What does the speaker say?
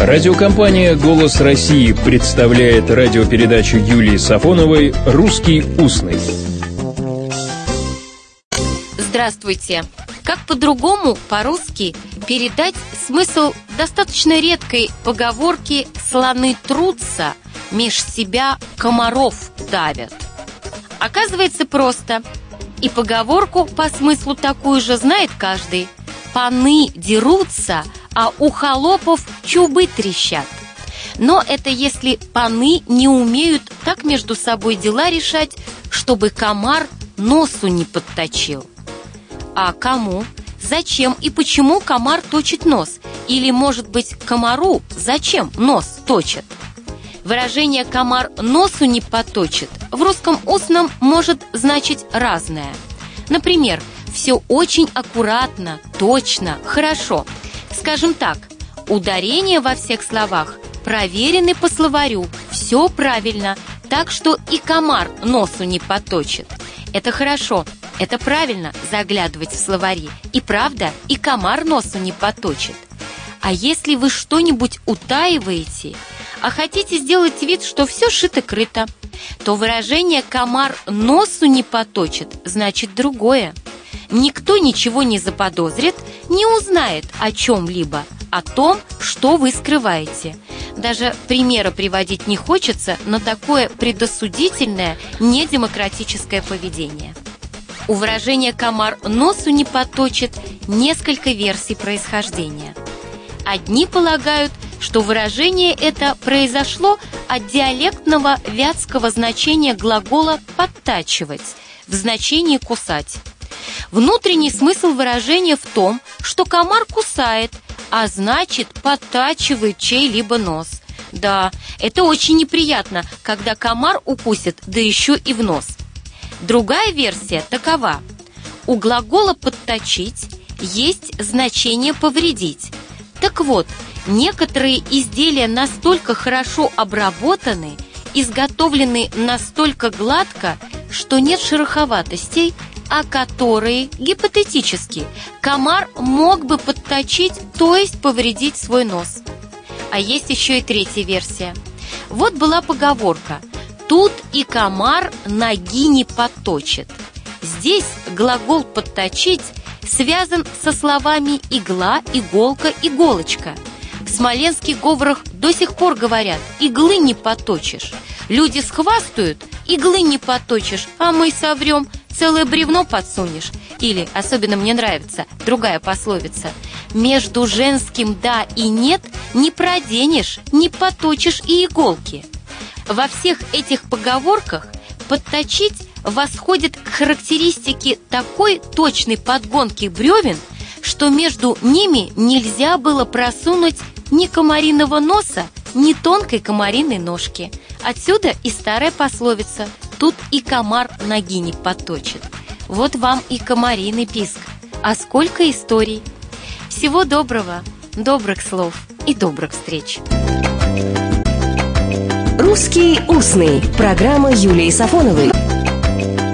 Радиокомпания «Голос России» представляет радиопередачу Юлии Сафоновой «Русский устный». Здравствуйте! Как по-другому, по-русски, передать смысл достаточно редкой поговорки «слоны трутся, меж себя комаров давят»? Оказывается, просто. И поговорку по смыслу такую же знает каждый. Паны дерутся – а у холопов чубы трещат. Но это если паны не умеют так между собой дела решать, чтобы комар носу не подточил. А кому? Зачем и почему комар точит нос? Или, может быть, комару зачем нос точит? Выражение «комар носу не поточит» в русском устном может значить разное. Например, все очень аккуратно, точно, хорошо – Скажем так, ударения во всех словах проверены по словарю, все правильно, так что и комар носу не поточит. Это хорошо, это правильно заглядывать в словари. И правда, и комар носу не поточит. А если вы что-нибудь утаиваете, а хотите сделать вид, что все шито-крыто, то выражение «комар носу не поточит» значит другое – никто ничего не заподозрит, не узнает о чем-либо, о том, что вы скрываете. Даже примера приводить не хочется, но такое предосудительное, недемократическое поведение. У выражения «комар носу не поточит» несколько версий происхождения. Одни полагают, что выражение это произошло от диалектного вятского значения глагола «подтачивать» в значении «кусать». Внутренний смысл выражения в том, что комар кусает, а значит подтачивает чей-либо нос. Да, это очень неприятно, когда комар укусит, да еще и в нос. Другая версия такова. У глагола «подточить» есть значение «повредить». Так вот, некоторые изделия настолько хорошо обработаны, изготовлены настолько гладко, что нет шероховатостей, а которые, гипотетически, комар мог бы подточить, то есть повредить свой нос. А есть еще и третья версия. Вот была поговорка «Тут и комар ноги не подточит». Здесь глагол «подточить» связан со словами «игла», «иголка», «иголочка». В смоленских говорах до сих пор говорят «иглы не поточишь». Люди схвастают, иглы не поточишь, а мы соврем – целое бревно подсунешь. Или, особенно мне нравится, другая пословица. Между женским «да» и «нет» не проденешь, не поточишь и иголки. Во всех этих поговорках подточить восходит к характеристике такой точной подгонки бревен, что между ними нельзя было просунуть ни комариного носа, ни тонкой комариной ножки. Отсюда и старая пословица Тут и комар ноги не поточит. Вот вам и комариный писк. А сколько историй! Всего доброго, добрых слов и добрых встреч! «Русский устный» – программа Юлии Сафоновой.